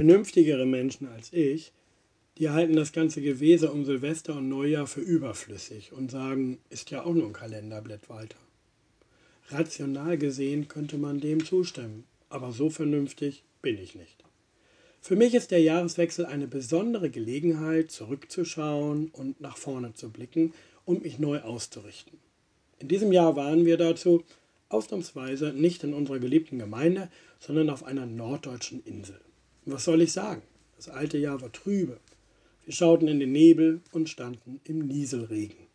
Vernünftigere Menschen als ich, die halten das ganze Gewese um Silvester und Neujahr für überflüssig und sagen, ist ja auch nur ein Kalenderblatt weiter. Rational gesehen könnte man dem zustimmen, aber so vernünftig bin ich nicht. Für mich ist der Jahreswechsel eine besondere Gelegenheit, zurückzuschauen und nach vorne zu blicken und mich neu auszurichten. In diesem Jahr waren wir dazu ausnahmsweise nicht in unserer geliebten Gemeinde, sondern auf einer norddeutschen Insel. Was soll ich sagen? Das alte Jahr war trübe. Wir schauten in den Nebel und standen im Nieselregen.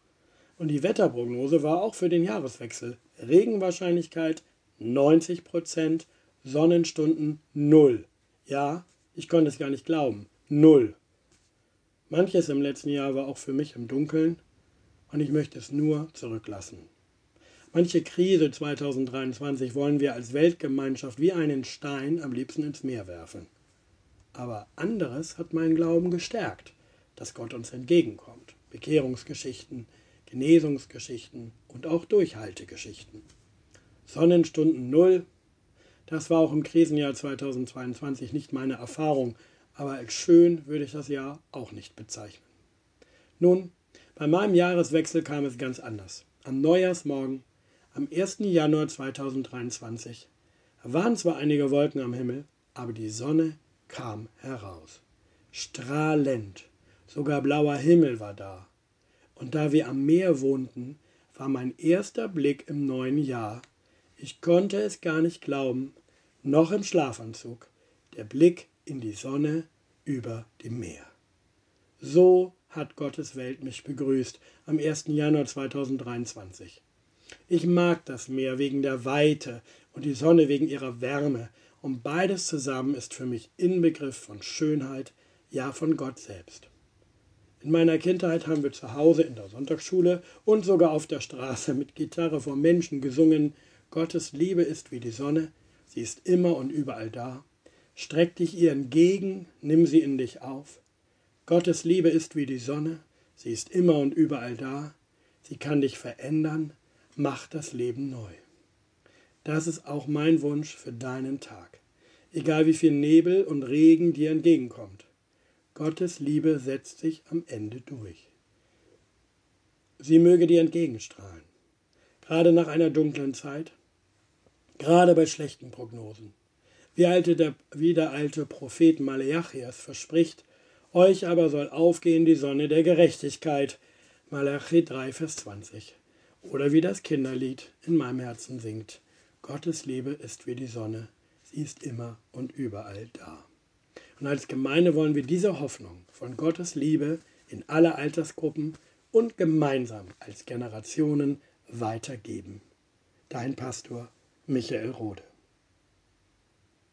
Und die Wetterprognose war auch für den Jahreswechsel. Regenwahrscheinlichkeit 90 Prozent, Sonnenstunden 0. Ja, ich konnte es gar nicht glauben. 0. Manches im letzten Jahr war auch für mich im Dunkeln und ich möchte es nur zurücklassen. Manche Krise 2023 wollen wir als Weltgemeinschaft wie einen Stein am liebsten ins Meer werfen. Aber anderes hat meinen Glauben gestärkt, dass Gott uns entgegenkommt. Bekehrungsgeschichten, Genesungsgeschichten und auch Durchhaltegeschichten. Sonnenstunden Null, das war auch im Krisenjahr 2022 nicht meine Erfahrung, aber als schön würde ich das Jahr auch nicht bezeichnen. Nun, bei meinem Jahreswechsel kam es ganz anders. Am Neujahrsmorgen am 1. Januar 2023 waren zwar einige Wolken am Himmel, aber die Sonne kam heraus. Strahlend, sogar blauer Himmel war da. Und da wir am Meer wohnten, war mein erster Blick im neuen Jahr. Ich konnte es gar nicht glauben, noch im Schlafanzug, der Blick in die Sonne über dem Meer. So hat Gottes Welt mich begrüßt am 1. Januar 2023. Ich mag das Meer wegen der Weite und die Sonne wegen ihrer Wärme, und beides zusammen ist für mich Inbegriff von Schönheit, ja von Gott selbst. In meiner Kindheit haben wir zu Hause in der Sonntagsschule und sogar auf der Straße mit Gitarre vor Menschen gesungen, Gottes Liebe ist wie die Sonne, sie ist immer und überall da. Streck dich ihr entgegen, nimm sie in dich auf. Gottes Liebe ist wie die Sonne, sie ist immer und überall da. Sie kann dich verändern, macht das Leben neu. Das ist auch mein Wunsch für deinen Tag. Egal wie viel Nebel und Regen dir entgegenkommt. Gottes Liebe setzt sich am Ende durch. Sie möge dir entgegenstrahlen. Gerade nach einer dunklen Zeit, gerade bei schlechten Prognosen. Wie, alte der, wie der alte Prophet Maleachias verspricht, euch aber soll aufgehen die Sonne der Gerechtigkeit. Malachi 3, Vers 20. Oder wie das Kinderlied in meinem Herzen singt. Gottes Liebe ist wie die Sonne, sie ist immer und überall da. Und als Gemeinde wollen wir diese Hoffnung von Gottes Liebe in alle Altersgruppen und gemeinsam als Generationen weitergeben. Dein Pastor Michael Rode.